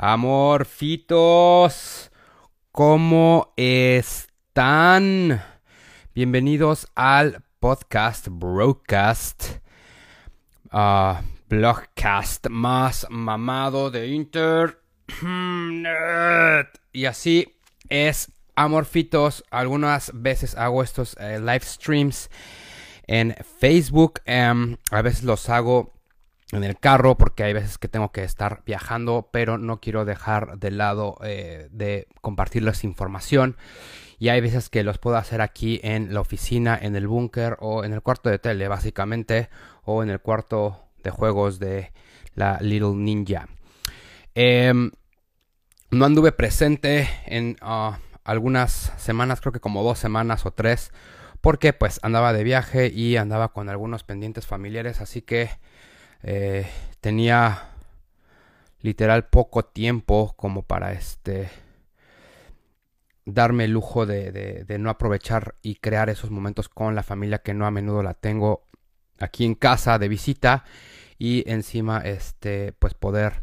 Amorfitos, ¿cómo están? Bienvenidos al podcast Broadcast, uh, blogcast más mamado de Internet. Y así es, Amorfitos. Algunas veces hago estos eh, live streams en Facebook. Em, a veces los hago en el carro porque hay veces que tengo que estar viajando, pero no quiero dejar de lado eh, de compartirles información. Y hay veces que los puedo hacer aquí en la oficina, en el búnker o en el cuarto de tele, básicamente, o en el cuarto de juegos de la Little Ninja. Em, no anduve presente en ah, algunas semanas, creo que como dos semanas o tres, porque pues andaba de viaje y andaba con algunos pendientes familiares, así que eh, tenía literal poco tiempo como para este darme el lujo de, de, no aprovechar y crear esos momentos con la familia que no a menudo la tengo aquí en casa de visita y encima este pues poder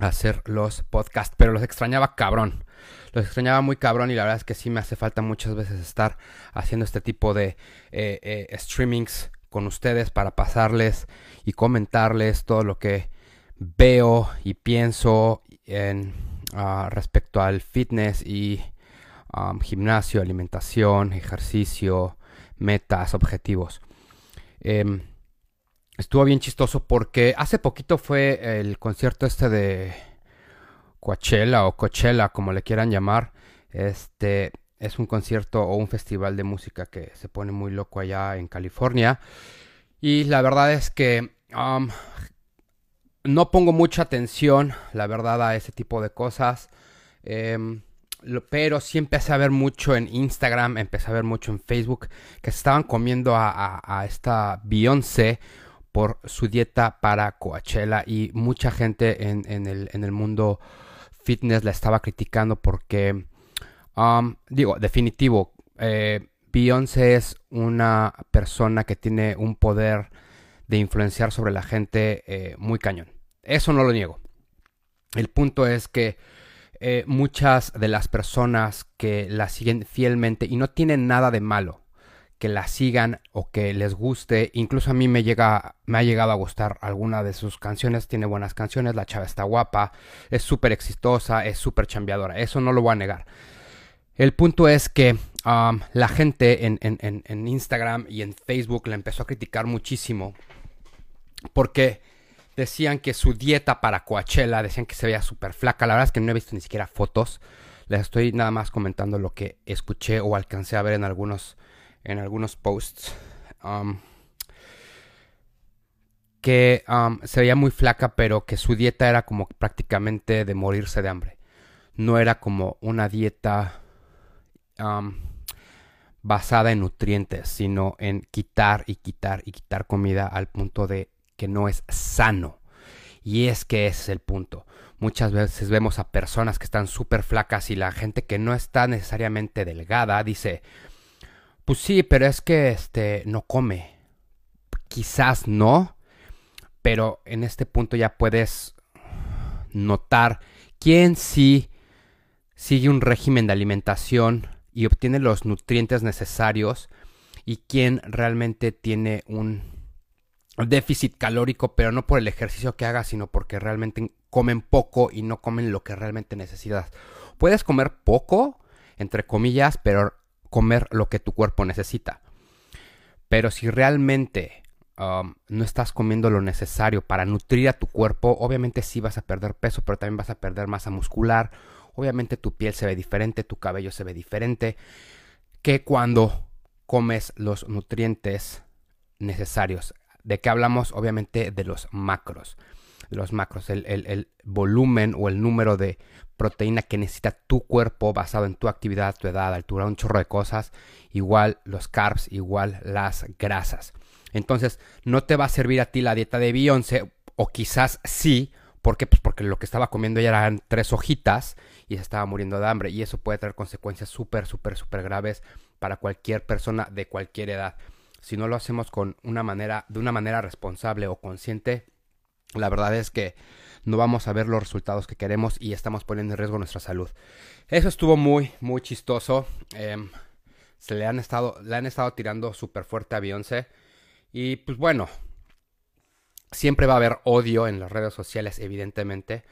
hacer los podcasts pero los extrañaba cabrón los extrañaba muy cabrón y la verdad es que sí me hace falta muchas veces estar haciendo este tipo de eh, eh, streamings con ustedes para pasarles y comentarles todo lo que veo y pienso en, ah, respecto al fitness y gimnasio, alimentación, ejercicio, metas, objetivos. Em, estuvo bien chistoso porque hace poquito fue el concierto este de Coachella o Coachella, como le quieran llamar. Este, es un concierto o un festival de música que se pone muy loco allá en California. Y la verdad es que um, no pongo mucha atención, la verdad, a ese tipo de cosas. Em, pero sí empecé a ver mucho en Instagram, empecé a ver mucho en Facebook que se estaban comiendo a, esta Beyoncé por su dieta para Coachella y mucha gente en, el, en el mundo fitness la estaba criticando porque Um, digo, definitivo. Eh, Beyoncé es una persona que tiene un poder de influenciar sobre la gente eh, muy cañón. Eso no lo niego. El punto es que eh, muchas de las personas que la siguen fielmente y no tienen nada de malo que la sigan o que les guste, incluso a mí me llega me ha llegado a gustar alguna de sus canciones, tiene buenas canciones, la chava está guapa, es súper exitosa, es súper chambeadora, eso no lo voy a negar. El punto es que la gente en, Instagram y en Facebook la empezó a criticar muchísimo porque decían que su dieta para Coachella, decían que se veía súper flaca. La verdad es que no he visto ni siquiera fotos. Les estoy nada más comentando lo que escuché o alcancé a ver en algunos, en algunos posts. Um, que um, se veía muy flaca, pero que su dieta era como prácticamente de morirse de hambre. No era como una dieta basada en nutrientes, sino en quitar y quitar y quitar comida al punto de que no es sano. Y es que ese es el punto. Muchas veces vemos a personas que están súper flacas y la gente que no está necesariamente delgada dice, pues sí, pero es que este no come. Quizás no, pero en este punto ya puedes notar quién sí sigue un régimen de alimentación y obtiene los nutrientes necesarios y quien realmente tiene un déficit calórico, pero no por el ejercicio que haga, sino porque realmente comen poco y no comen lo que realmente necesitas. Puedes comer poco, entre comillas, pero comer lo que tu cuerpo necesita. Pero si realmente um, no estás comiendo lo necesario para nutrir a tu cuerpo, obviamente sí vas a perder peso, pero también vas a perder masa muscular Obviamente tu piel se ve diferente, tu cabello se ve diferente que cuando comes los nutrientes necesarios. ¿De qué hablamos? Obviamente de los macros. Los macros, el, volumen o el número de proteína que necesita tu cuerpo basado en tu actividad, tu edad, altura, un chorro de cosas. Igual los carbs, igual las grasas. Entonces, no te va a servir a ti la dieta de Beyoncé, o quizás sí, ¿Por qué? Pues porque lo que estaba comiendo ya eran tres hojitas y se estaba muriendo de hambre. Y eso puede tener consecuencias súper, súper, súper graves para cualquier persona de cualquier edad. Si no lo hacemos con una manera, de una manera responsable o consciente, la verdad es que no vamos a ver los resultados que queremos y estamos poniendo en riesgo nuestra salud. Eso estuvo muy, muy chistoso. Em, se le han estado, le han estado tirando súper fuerte a Beyoncé. Y pues bueno, siempre va a haber odio en las redes sociales, evidentemente.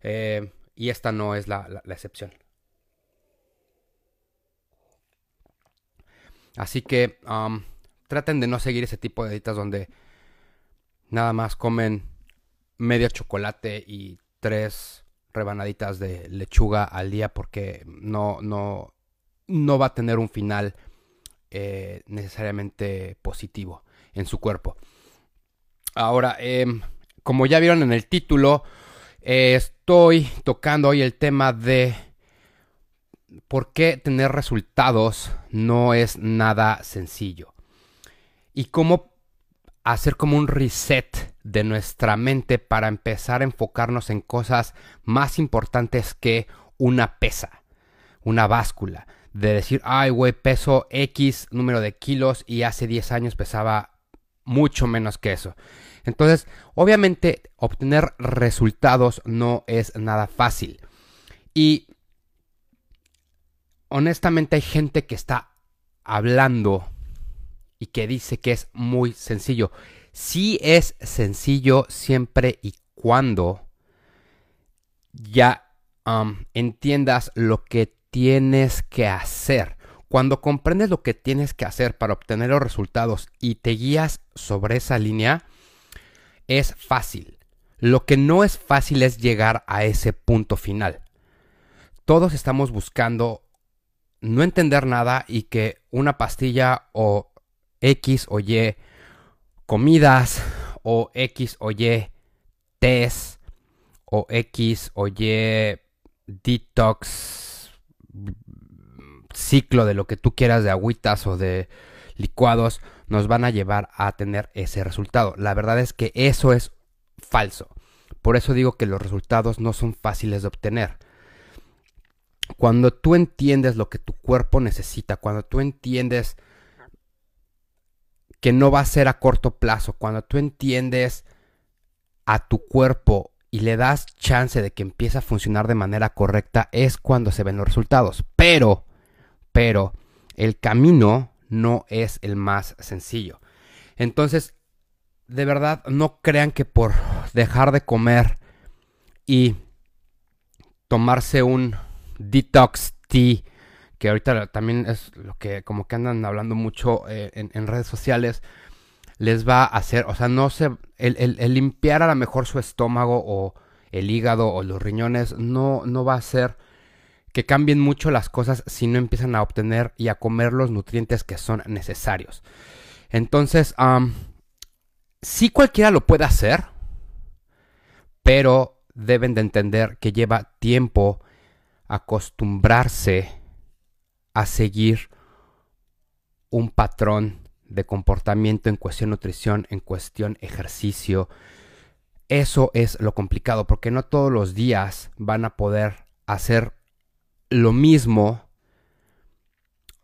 Em, y esta no es la, excepción. Así que traten de no seguir ese tipo de dietas donde nada más comen medio chocolate y tres rebanaditas de lechuga al día porque no, no, no va a tener un final eh, necesariamente positivo en su cuerpo. Ahora, em, como ya vieron en el título, eh, estoy tocando hoy el tema de por qué tener resultados no es nada sencillo. Y cómo hacer como un reset de nuestra mente para empezar a enfocarnos en cosas más importantes que una pesa, una báscula. De decir, ay, güey, peso X número de kilos y hace 10 años pesaba mucho menos que eso. Entonces, obviamente, obtener resultados no es nada fácil. Y honestamente hay gente que está hablando y que dice que es muy sencillo. Sí es sencillo siempre y cuando ya entiendas lo que tienes que hacer. Cuando comprendes lo que tienes que hacer para obtener los resultados y te guías sobre esa línea, es fácil. Lo que no es fácil es llegar a ese punto final. Todos estamos buscando no entender nada y que una pastilla o X o Y comidas o X o Y test o X o Y detox ciclo de lo que tú quieras de agüitas o de licuados nos van a llevar a tener ese resultado. La verdad es que eso es falso. Por eso digo que los resultados no son fáciles de obtener. Cuando tú entiendes lo que tu cuerpo necesita, cuando tú entiendes que no va a ser a corto plazo, cuando tú entiendes a tu cuerpo y le das chance de que empiece a funcionar de manera correcta, es cuando se ven los resultados. Pero, pero, el camino no es el más sencillo. Entonces, de verdad, no crean que por dejar de comer y tomarse un detox tea, que ahorita también es lo que como que andan hablando mucho eh, en, redes sociales, les va a hacer, o sea, no se, el, limpiar a lo mejor su estómago o el hígado o los riñones no, no va a hacer que cambien mucho las cosas si no empiezan a obtener y a comer los nutrientes que son necesarios. Entonces, sí cualquiera lo puede hacer, pero deben de entender que lleva tiempo acostumbrarse a seguir un patrón de comportamiento en cuestión nutrición, en cuestión ejercicio. Eso es lo complicado, porque no todos los días van a poder hacer lo mismo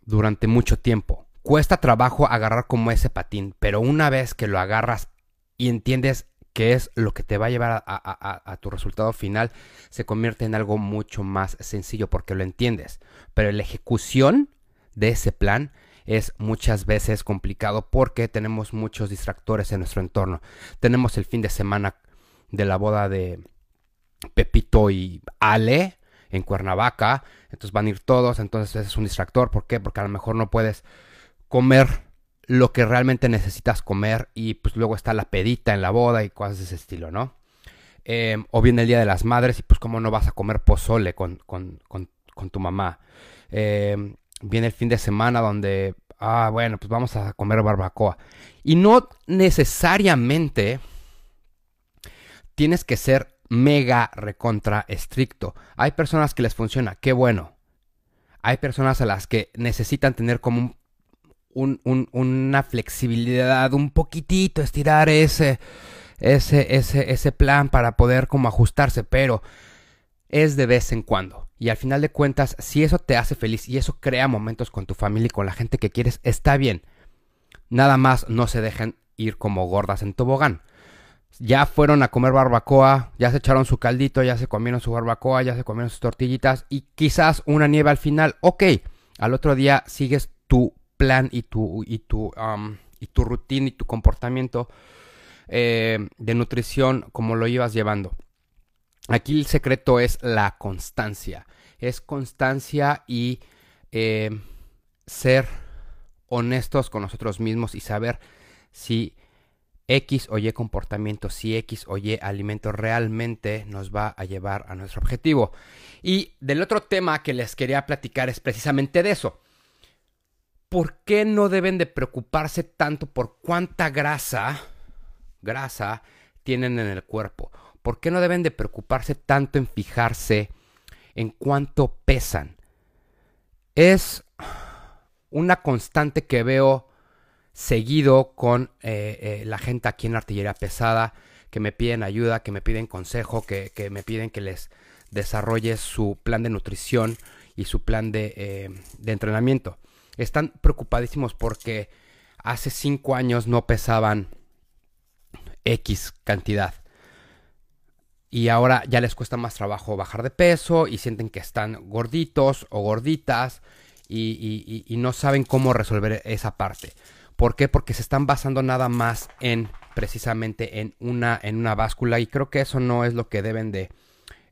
durante mucho tiempo. Cuesta trabajo agarrar como ese patín, pero una vez que lo agarras y entiendes qué es lo que te va a llevar a, tu resultado final, se convierte en algo mucho más sencillo porque lo entiendes. Pero la ejecución de ese plan es muchas veces complicado porque tenemos muchos distractores en nuestro entorno. Tenemos el fin de semana de la boda de Pepito y Ale, en Cuernavaca, entonces van a ir todos, entonces es un distractor, ¿por qué? Porque a lo mejor no puedes comer lo que realmente necesitas comer y pues luego está la pedita en la boda y cosas de ese estilo, ¿no? Em, o viene el Día de las Madres y pues cómo no vas a comer pozole con, tu mamá. Em, viene el fin de semana donde, ah, bueno, pues vamos a comer barbacoa. Y no necesariamente tienes que ser mega recontra estricto. Hay personas que les funciona, qué bueno. Hay personas a las que necesitan tener como un, una flexibilidad, un poquitito, estirar ese, ese, ese, ese plan para poder como ajustarse, pero es de vez en cuando. Y al final de cuentas, si eso te hace feliz y eso crea momentos con tu familia y con la gente que quieres, está bien. Nada más no se dejen ir como gordas en tobogán. Ya fueron a comer barbacoa, ya se echaron su caldito, ya se comieron su barbacoa, ya se comieron sus tortillitas y quizás una nieve al final. Ok, al otro día sigues tu plan y tu, y tu, y tu rutina y tu comportamiento eh, de nutrición como lo ibas llevando. Aquí el secreto es la constancia. Es constancia y eh, ser honestos con nosotros mismos y saber si X o Y comportamiento, si X o Y alimento realmente nos va a llevar a nuestro objetivo. Y del otro tema que les quería platicar es precisamente de eso. ¿Por qué no deben de preocuparse tanto por cuánta grasa, grasa tienen en el cuerpo? ¿Por qué no deben de preocuparse tanto en fijarse en cuánto pesan? Es una constante que veo seguido con eh, eh, la gente aquí en artillería pesada que me piden ayuda, que me piden consejo, que, me piden que les desarrolle su plan de nutrición y su plan de, eh, de entrenamiento. Están preocupadísimos porque hace cinco años no pesaban X cantidad. Y ahora ya les cuesta más trabajo bajar de peso y sienten que están gorditos o gorditas y, no saben cómo resolver esa parte. ¿Por qué? Porque se están basando nada más en precisamente en una, en una báscula y creo que eso no es lo que deben de...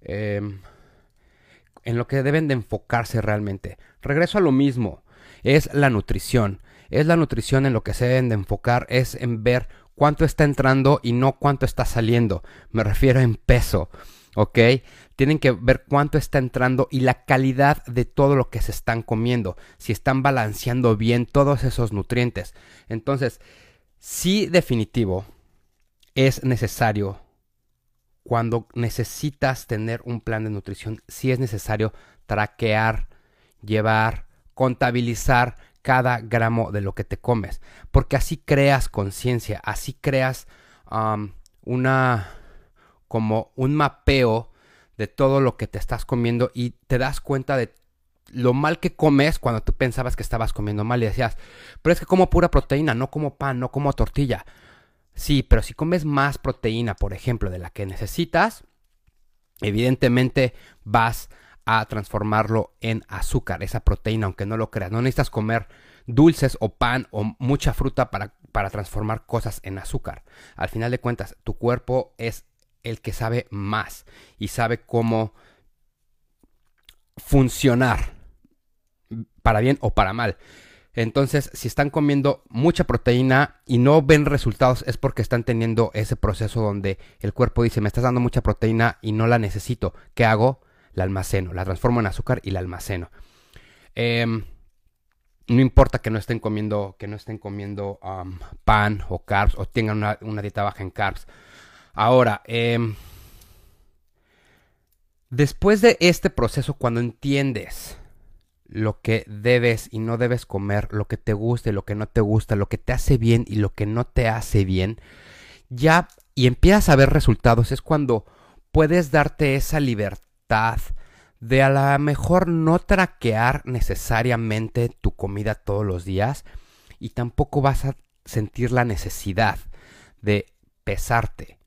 Em, en lo que deben de enfocarse realmente. Regreso a lo mismo, es la nutrición. Es la nutrición en lo que se deben de enfocar, es en ver cuánto está entrando y no cuánto está saliendo. Me refiero en peso, ¿ok? tienen que ver cuánto está entrando y la calidad de todo lo que se están comiendo, si están balanceando bien todos esos nutrientes. Entonces, sí definitivo, es necesario, cuando necesitas tener un plan de nutrición, sí es necesario traquear, llevar, contabilizar cada gramo de lo que te comes, porque así creas conciencia, así creas una como un mapeo de todo lo que te estás comiendo y te das cuenta de lo mal que comes cuando tú pensabas que estabas comiendo mal y decías, pero es que como pura proteína, no como pan, no como tortilla. Sí, pero si comes más proteína, por ejemplo, de la que necesitas, evidentemente vas a transformarlo en azúcar, esa proteína, aunque no lo creas. No necesitas comer dulces o pan o mucha fruta para, para transformar cosas en azúcar. Al final de cuentas, tu cuerpo es el que sabe más y sabe cómo funcionar para bien o para mal. Entonces, si están comiendo mucha proteína y no ven resultados, es porque están teniendo ese proceso donde el cuerpo dice, me estás dando mucha proteína y no la necesito. ¿Qué hago? La almaceno, la transformo en azúcar y la almaceno. Em, no importa que no estén comiendo, que no estén comiendo pan o carbs o tengan una, una dieta baja en carbs Ahora, em, después de este proceso, cuando entiendes lo que debes y no debes comer, lo que te gusta y lo que no te gusta, lo que te hace bien y lo que no te hace bien, ya y empiezas a ver resultados, es cuando puedes darte esa libertad de a lo mejor no traquear necesariamente tu comida todos los días y tampoco vas a sentir la necesidad de pesarte.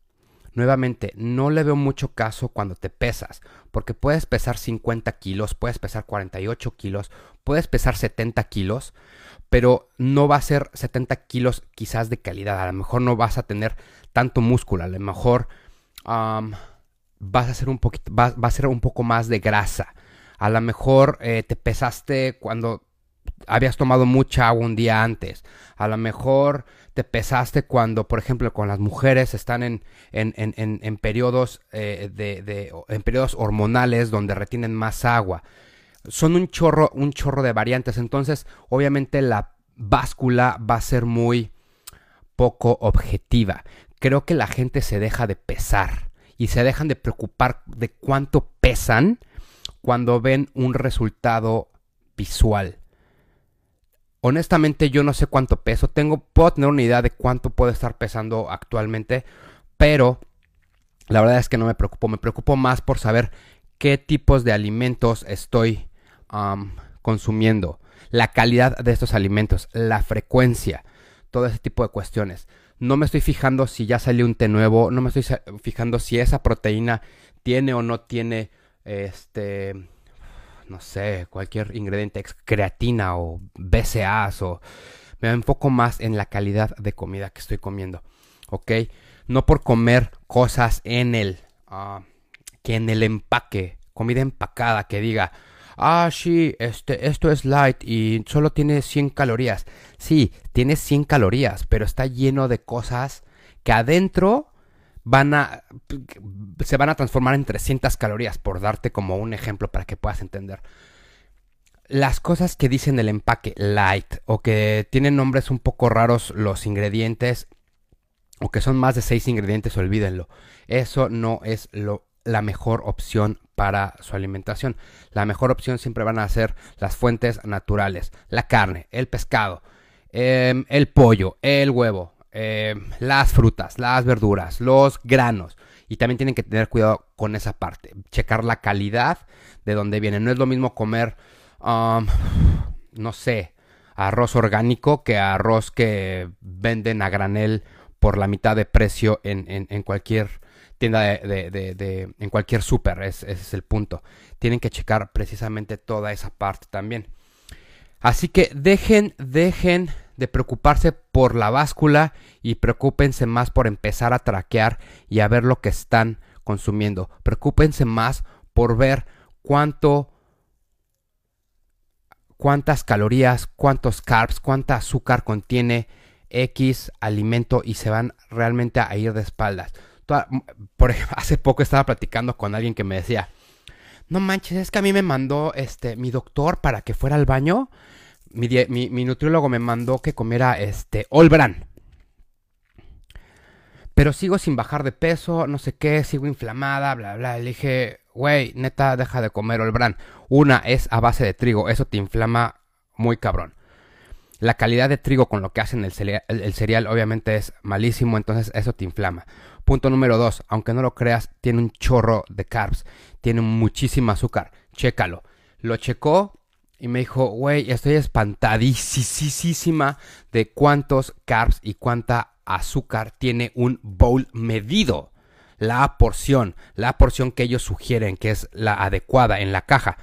Nuevamente, no le veo mucho caso cuando te pesas, porque puedes pesar 50 kilos, puedes pesar 48 kilos, puedes pesar 70 kilos, pero no va a ser 70 kilos quizás de calidad, a lo mejor no vas a tener tanto músculo, a lo mejor vas a ser un poquito, va, a ser un poco más de grasa, a lo mejor eh, te pesaste cuando habías tomado mucha agua un día antes. A lo mejor te pesaste cuando, por ejemplo, con las mujeres están en, en, en, en periodos, eh, de, en periodos hormonales donde retienen más agua. Son un chorro, un chorro de variantes. Entonces, obviamente, la báscula va a ser muy poco objetiva. Creo que la gente se deja de pesar y se dejan de preocupar de cuánto pesan cuando ven un resultado visual. Honestamente yo no sé cuánto peso tengo, puedo tener una idea de cuánto puedo estar pesando actualmente, Pero la verdad es que no me preocupo, me preocupo más por saber qué tipos de alimentos estoy consumiendo, la calidad de estos alimentos, la frecuencia, todo ese tipo de cuestiones. No me estoy fijando si ya salió un té nuevo, no me estoy fijando si esa proteína tiene o no tiene este no sé, cualquier ingrediente, creatina o BCAAs o me enfoco más en la calidad de comida que estoy comiendo, ¿ok? No por comer cosas en el, ah, que en el empaque, comida empacada que diga, ah, sí, este, esto es light y solo tiene 100 calorías. Sí, tiene 100 calorías, pero está lleno de cosas que adentro van a se van a transformar en 300 calorías por darte como un ejemplo para que puedas entender. Las cosas que dicen el empaque light o que tienen nombres un poco raros los ingredientes o que son más de 6 ingredientes, olvídenlo. Eso no es lo, la mejor opción para su alimentación. La mejor opción siempre van a ser las fuentes naturales, la carne, el pescado, em, el pollo, el huevo, eh, las frutas, las verduras, los granos. Y también tienen que tener cuidado con esa parte. Checar la calidad de donde viene. No es lo mismo comer, no sé, arroz orgánico que arroz que venden a granel por la mitad de precio en, cualquier tienda de, en cualquier súper. ese es el punto. Tienen que checar precisamente toda esa parte también. Así que dejen, dejen de preocuparse por la báscula y preocúpense más por empezar a traquear y a ver lo que están consumiendo. Preocúpense más por ver cuánto cuántas calorías, cuántos carbs, cuánta azúcar contiene X alimento y se van realmente a ir de espaldas. Por hace poco estaba platicando con alguien que me decía, no manches, es que a mí me mandó este mi doctor para que fuera al baño mi, nutriólogo me mandó que comiera este Olbran. Pero sigo sin bajar de peso, no sé qué, sigo inflamada, bla, bla. Le dije, güey, neta, deja de comer Olbran. Una es a base de trigo, eso te inflama muy cabrón. La calidad de trigo con lo que hacen el cereal, obviamente es malísimo, entonces eso te inflama. Punto número dos, aunque no lo creas, tiene un chorro de carbs, tiene muchísimo azúcar. Chécalo. Lo checó y me dijo, güey, estoy espantadísima de cuántos carbs y cuánta azúcar tiene un bowl medido. La porción, la porción que ellos sugieren que es la adecuada en la caja.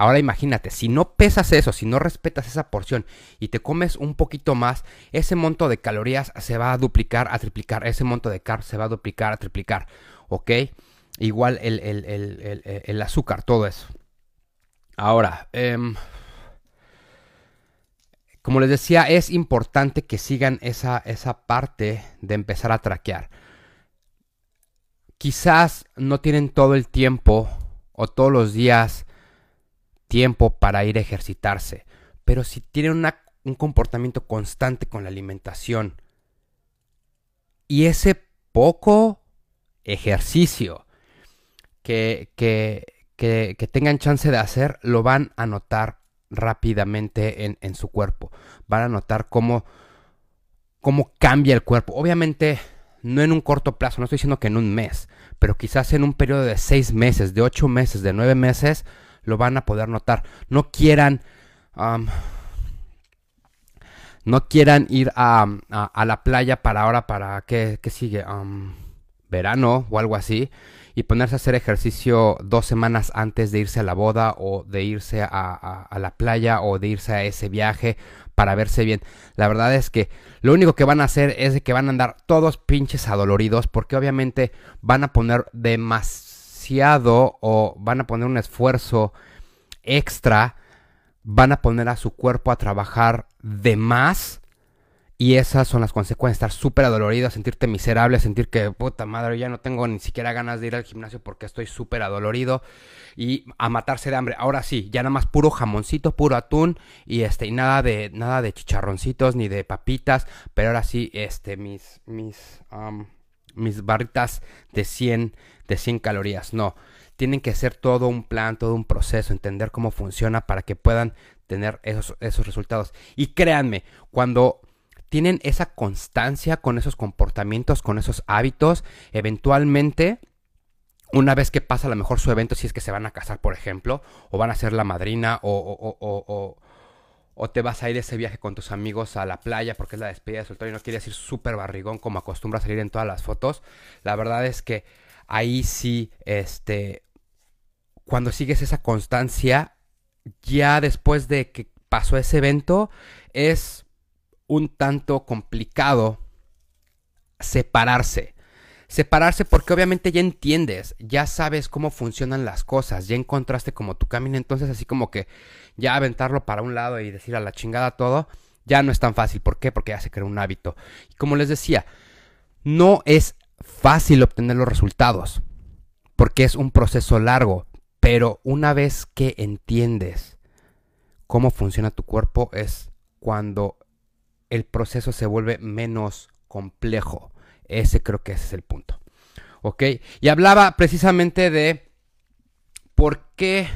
Ahora imagínate, si no pesas eso, si no respetas esa porción y te comes un poquito más, ese monto de calorías se va a duplicar, a triplicar, ese monto de carbs se va a duplicar, a triplicar, ¿ok? Igual el, el azúcar, todo eso. Ahora, eh, como les decía, es importante que sigan esa, esa parte de empezar a traquear. Quizás no tienen todo el tiempo o todos los días tiempo para ir a ejercitarse, pero si tienen un comportamiento constante con la alimentación y ese poco ejercicio que, que, que, tengan chance de hacer, lo van a notar rápidamente en, su cuerpo. Van a notar cómo, cómo cambia el cuerpo. Obviamente, no en un corto plazo, no estoy diciendo que en un mes, pero quizás en un periodo de seis meses, de ocho meses, de nueve meses, lo van a poder notar. No quieran. no quieran ir a, a, la playa para ahora, para qué, qué sigue, verano o algo así y ponerse a hacer ejercicio dos semanas antes de irse a la boda o de irse a, la playa o de irse a ese viaje para verse bien. La verdad es que lo único que van a hacer es que van a andar todos pinches adoloridos porque obviamente van a poner demasiado o van a poner un esfuerzo extra, van a poner a su cuerpo a trabajar de más y esas son las consecuencias, estar súper adolorido, sentirte miserable, sentir que, puta madre, ya no tengo ni siquiera ganas de ir al gimnasio porque estoy súper adolorido y a matarse de hambre. Ahora sí, ya nada más puro jamoncito, puro atún y este y nada de nada de chicharroncitos ni de papitas, pero ahora sí, este mis mis mis barritas de 100 de 100 calorías. No, tienen que ser todo un plan, todo un proceso, entender cómo funciona para que puedan tener esos, esos resultados. Y créanme, cuando tienen esa constancia con esos comportamientos, con esos hábitos, eventualmente una vez que pasa a lo mejor su evento, si es que se van a casar, por ejemplo, o van a ser la madrina, o, o, o, o, te vas a ir ese viaje con tus amigos a la playa porque es la despedida de soltero y no quieres ir súper barrigón como acostumbra salir en todas las fotos, la verdad es que ahí sí, este, cuando sigues esa constancia, ya después de que pasó ese evento, es un tanto complicado separarse separarse porque obviamente ya entiendes, ya sabes cómo funcionan las cosas, ya encontraste como tu camino, entonces así como que ya aventarlo para un lado y decir a la chingada todo, ya no es tan fácil. ¿Por qué? Porque ya se crea un hábito. Y como les decía, no es fácil obtener los resultados, porque es un proceso largo, pero una vez que entiendes cómo funciona tu cuerpo es cuando el proceso se vuelve menos complejo. Ese creo que ese es el punto. ¿Ok? Y hablaba precisamente de por qué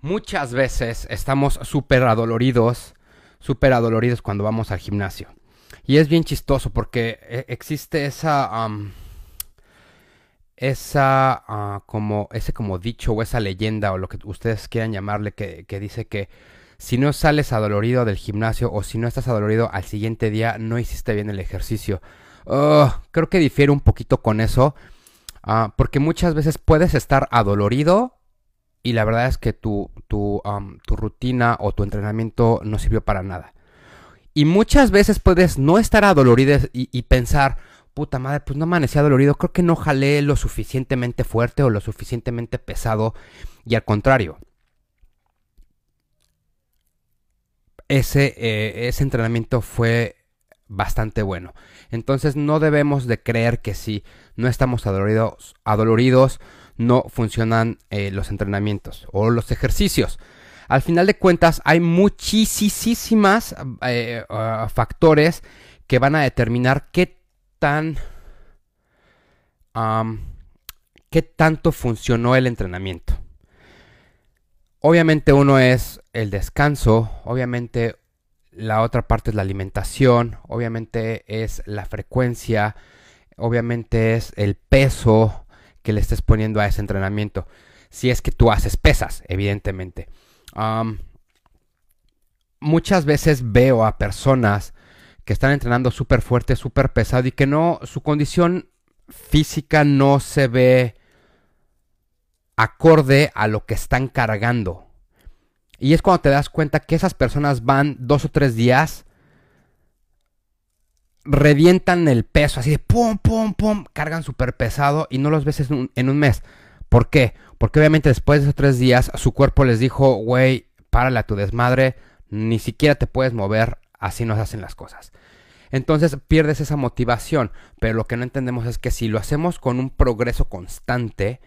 muchas veces estamos súper adoloridos, súper adoloridos cuando vamos al gimnasio. Y es bien chistoso porque eh, existe esa... esa ah, como ese como dicho o esa leyenda o lo que ustedes quieran llamarle que, que dice que si no sales adolorido del gimnasio o si no estás adolorido al siguiente día, no hiciste bien el ejercicio. Oh, creo que difiere un poquito con eso. Ah, porque muchas veces puedes estar adolorido y la verdad es que tu, tu, tu, rutina o tu entrenamiento no sirvió para nada. Y muchas veces puedes no estar adolorido y, y, pensar, puta madre, pues no amanecí adolorido, creo que no jalé lo suficientemente fuerte o lo suficientemente pesado. Y al contrario, ese, eh, ese entrenamiento fue bastante bueno. Entonces no debemos de creer que si no estamos adoloridos, adoloridos no funcionan eh, los entrenamientos o los ejercicios. Al final de cuentas hay muchísimas eh, ah, factores que van a determinar qué tan... qué tanto funcionó el entrenamiento. Obviamente uno es el descanso, obviamente la otra parte es la alimentación, obviamente es la frecuencia, obviamente es el peso que le estés poniendo a ese entrenamiento. Si es que tú haces pesas, evidentemente. muchas veces veo a personas que están entrenando súper fuerte, súper pesado y que no, su condición física no se ve acorde a lo que están cargando. Y es cuando te das cuenta que esas personas van dos o tres días, revientan el peso así de pum, pum, pum, cargan súper pesado y no los ves en un, mes. ¿Por qué? Porque obviamente después de esos tres días su cuerpo les dijo, güey, párale a tu desmadre, ni siquiera te puedes mover, así nos hacen las cosas. Entonces pierdes esa motivación, pero lo que no entendemos es que si lo hacemos con un progreso constante,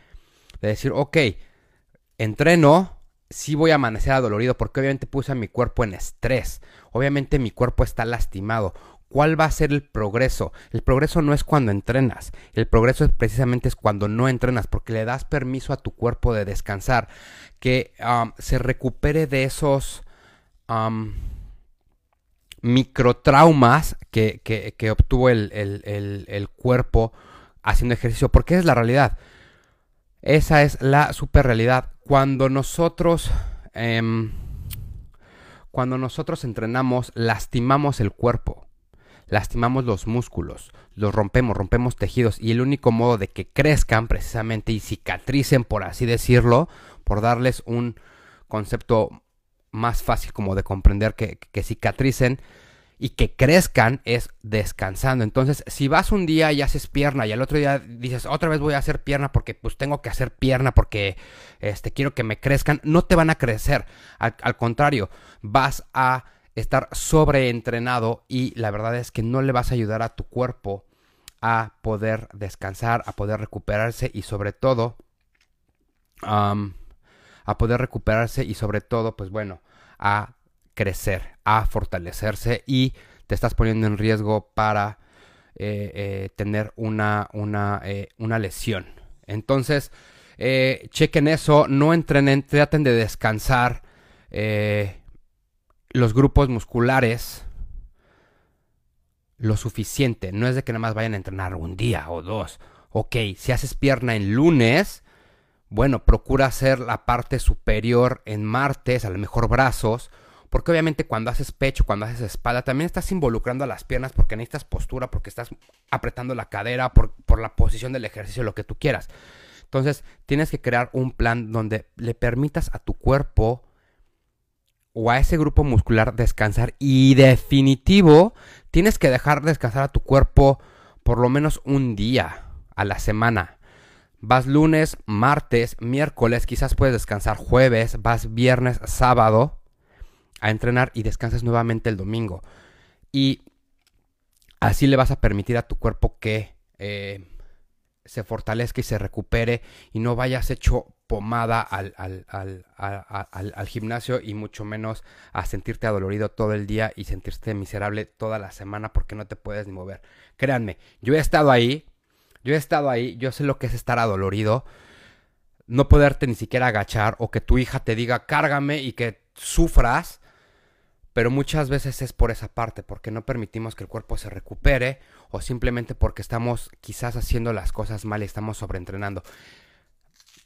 de decir, ok, entreno, sí voy a amanecer adolorido porque obviamente puse a mi cuerpo en estrés. Obviamente mi cuerpo está lastimado. ¿Cuál va a ser el progreso? El progreso no es cuando entrenas. El progreso es precisamente es cuando no entrenas porque le das permiso a tu cuerpo de descansar, que se recupere de esos microtraumas que, que, obtuvo el, el cuerpo haciendo ejercicio. Porque es la realidad. Esa es la super realidad. Cuando nosotros, em, cuando nosotros entrenamos, lastimamos el cuerpo, lastimamos los músculos, los rompemos, rompemos tejidos y el único modo de que crezcan precisamente y cicatricen, por así decirlo, por darles un concepto más fácil como de comprender que, que cicatricen, y que crezcan es descansando. Entonces, si vas un día y haces pierna y al otro día dices, otra vez voy a hacer pierna porque pues tengo que hacer pierna porque este, quiero que me crezcan, no te van a crecer. Al, contrario, vas a estar sobreentrenado y la verdad es que no le vas a ayudar a tu cuerpo a poder descansar, a poder recuperarse y sobre todo a poder recuperarse y sobre todo, pues bueno, a crecer, a fortalecerse y te estás poniendo en riesgo para eh, eh, tener una, una, eh, una, lesión. Entonces, chequen eso, no entrenen, traten de descansar los grupos musculares. lo suficiente. No es de que nada más vayan a entrenar un día o dos. Ok, si haces pierna en lunes, bueno, procura hacer la parte superior en martes, a lo mejor brazos. Porque obviamente cuando haces pecho, cuando haces espalda, también estás involucrando a las piernas porque necesitas postura, porque estás apretando la cadera, por, por la posición del ejercicio, lo que tú quieras. Entonces, tienes que crear un plan donde le permitas a tu cuerpo o a ese grupo muscular descansar y definitivo tienes que dejar descansar a tu cuerpo por lo menos un día a la semana. Vas lunes, martes, miércoles, quizás puedes descansar jueves, vas viernes, sábado a entrenar y descansas nuevamente el domingo. Y así le vas a permitir a tu cuerpo que eh, se fortalezca y se recupere y no vayas hecho pomada al, al, gimnasio y mucho menos a sentirte adolorido todo el día y sentirte miserable toda la semana porque no te puedes ni mover. Créanme, yo he estado ahí, yo he estado ahí, yo sé lo que es estar adolorido, no poderte ni siquiera agachar o que tu hija te diga cárgame y que sufras pero muchas veces es por esa parte, porque no permitimos que el cuerpo se recupere o simplemente porque estamos quizás haciendo las cosas mal y estamos sobreentrenando.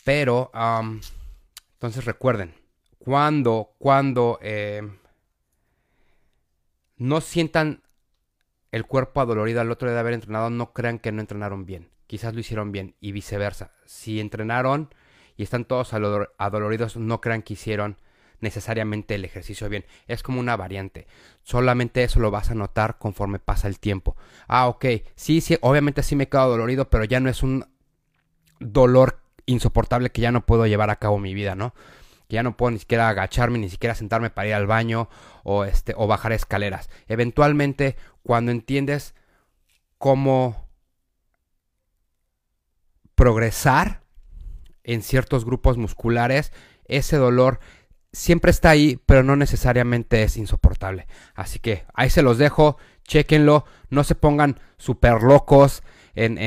Pero, entonces recuerden, cuando, cuando eh, no sientan el cuerpo adolorido al otro día de haber entrenado, no crean que no entrenaron bien. Quizás lo hicieron bien y viceversa. Si entrenaron y están todos adoloridos, no crean que hicieron necesariamente el ejercicio bien. Es como una variante. Solamente eso lo vas a notar conforme pasa el tiempo. Ah, ok. Sí, sí, obviamente sí me quedo dolorido, pero ya no es un dolor insoportable que ya no puedo llevar a cabo mi vida, ¿no? Que ya no puedo ni siquiera agacharme, ni siquiera sentarme para ir al baño o, este, o bajar escaleras. Eventualmente, cuando entiendes cómo progresar en ciertos grupos musculares, ese dolor siempre está ahí, pero no necesariamente es insoportable. Así que ahí se los dejo, chequenlo, no se pongan súper locos en,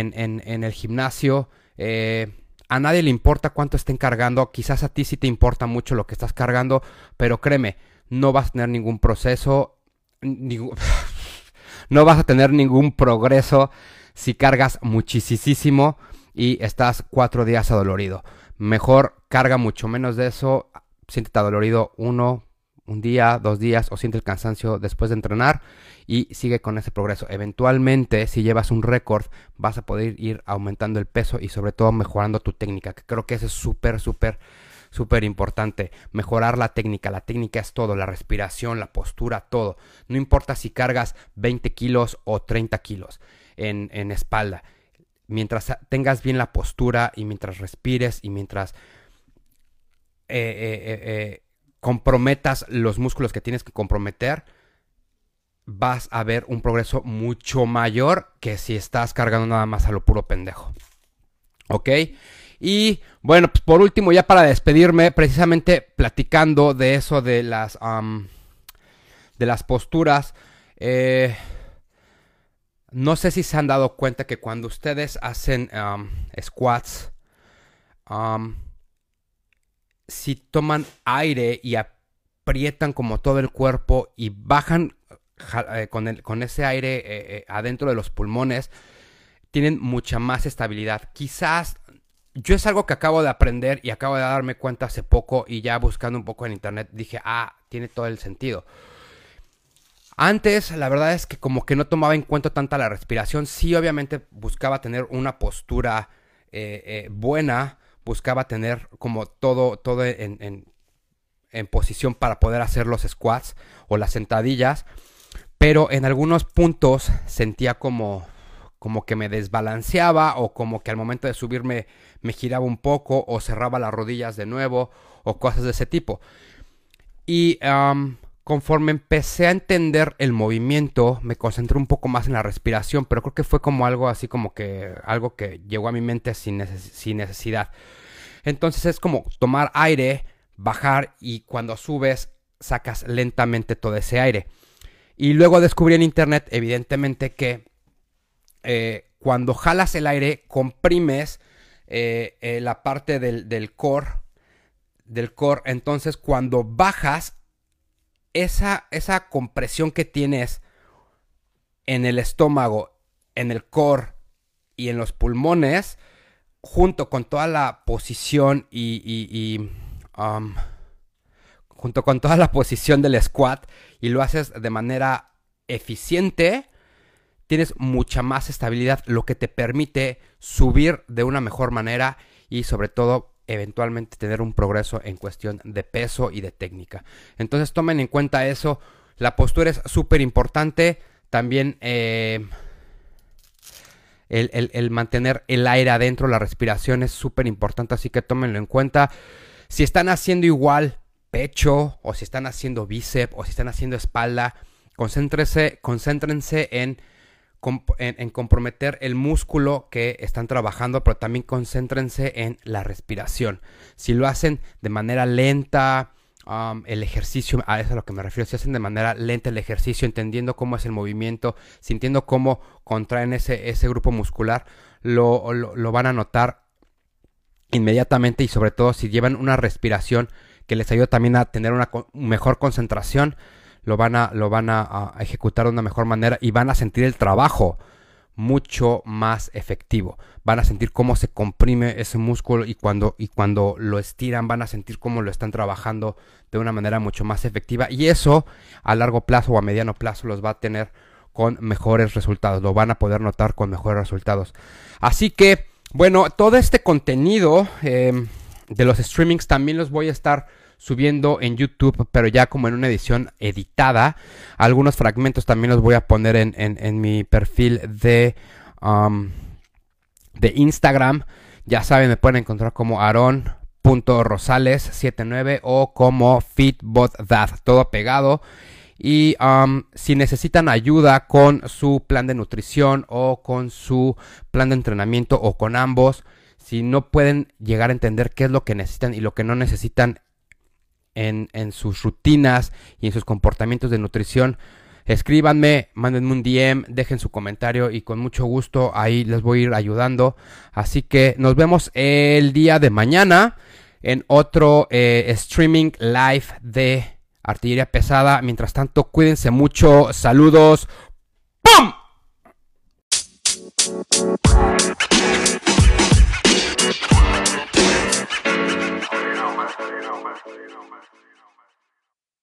el gimnasio. Eh, a nadie le importa cuánto estén cargando, quizás a ti sí te importa mucho lo que estás cargando, pero créeme, no vas a tener ningún proceso, no vas a tener ningún progreso si cargas muchísimo y estás cuatro días adolorido. Mejor carga mucho menos de eso, siéntete adolorido uno, un día, dos días o siente el cansancio después de entrenar y sigue con ese progreso. Eventualmente, si llevas un récord, vas a poder ir aumentando el peso y sobre todo mejorando tu técnica, que creo que eso es súper, súper, súper importante. Mejorar la técnica. La técnica es todo, la respiración, la postura, todo. No importa si cargas 20 kilos o 30 kilos en, en espalda. Mientras tengas bien la postura y mientras respires y mientras eh, eh, eh, comprometas los músculos que tienes que comprometer, vas a ver un progreso mucho mayor que si estás cargando nada más a lo puro pendejo. ¿Ok? Y bueno, pues por último, ya para despedirme, precisamente platicando de eso de las, de las posturas, no sé si se han dado cuenta que cuando ustedes hacen squats, si toman aire y aprietan como todo el cuerpo y bajan eh, con, ese aire eh, eh, adentro de los pulmones, tienen mucha más estabilidad. Quizás yo es algo que acabo de aprender y acabo de darme cuenta hace poco y ya buscando un poco en internet dije, ah, tiene todo el sentido. Antes, la verdad es que como que no tomaba en cuenta tanta la respiración. Sí, obviamente buscaba tener una postura buena, buscaba tener como todo, todo en, en, posición para poder hacer los squats o las sentadillas, pero en algunos puntos sentía como, como que me desbalanceaba o como que al momento de subirme me giraba un poco o cerraba las rodillas de nuevo o cosas de ese tipo. Y conforme empecé a entender el movimiento, me concentré un poco más en la respiración, pero creo que fue como algo así como que algo que llegó a mi mente sin, necesidad. Entonces es como tomar aire, bajar y cuando subes sacas lentamente todo ese aire. Y luego descubrí en internet, evidentemente, que eh, cuando jalas el aire, comprimes eh, eh, la parte del, del, core. Del core. Entonces, cuando bajas, esa, esa compresión que tienes en el estómago, en el core y en los pulmones, junto con toda la posición y, um, junto con toda la posición del squat y lo haces de manera eficiente, tienes mucha más estabilidad, lo que te permite subir de una mejor manera y sobre todo eventualmente tener un progreso en cuestión de peso y de técnica. Entonces tomen en cuenta eso. La postura es súper importante. También eh, el, mantener el aire adentro, la respiración es súper importante, así que tómenlo en cuenta. Si están haciendo igual pecho, o si están haciendo bíceps, o si están haciendo espalda, concéntrense, concéntrense en, en, comprometer el músculo que están trabajando, pero también concéntrense en la respiración. Si lo hacen de manera lenta, Um, el ejercicio, a eso es a lo que me refiero, si hacen de manera lenta el ejercicio, entendiendo cómo es el movimiento, sintiendo cómo contraen ese, ese grupo muscular, lo, van a notar inmediatamente y sobre todo si llevan una respiración que les ayuda también a tener una mejor concentración, lo van, a, lo van a ejecutar de una mejor manera y van a sentir el trabajo mucho más efectivo. Van a sentir cómo se comprime ese músculo y cuando, y cuando lo estiran van a sentir cómo lo están trabajando de una manera mucho más efectiva. Y eso a largo plazo o a mediano plazo los va a tener con mejores resultados. Lo van a poder notar con mejores resultados. Así que, bueno, todo este contenido em, de los streamings también los voy a estar subiendo en YouTube, pero ya como en una edición editada. Algunos fragmentos también los voy a poner en, mi perfil de, um, de Instagram. Ya saben, me pueden encontrar como aaron.rosales79 o como fitbotdad, todo pegado. Y um, si necesitan ayuda con su plan de nutrición o con su plan de entrenamiento o con ambos, si no pueden llegar a entender qué es lo que necesitan y lo que no necesitan en, sus rutinas y en sus comportamientos de nutrición, escríbanme, mándenme un DM, dejen su comentario y con mucho gusto ahí les voy a ir ayudando. Así que nos vemos el día de mañana en otro eh, streaming live de artillería pesada. Mientras tanto, cuídense mucho. Saludos. ¡Pum!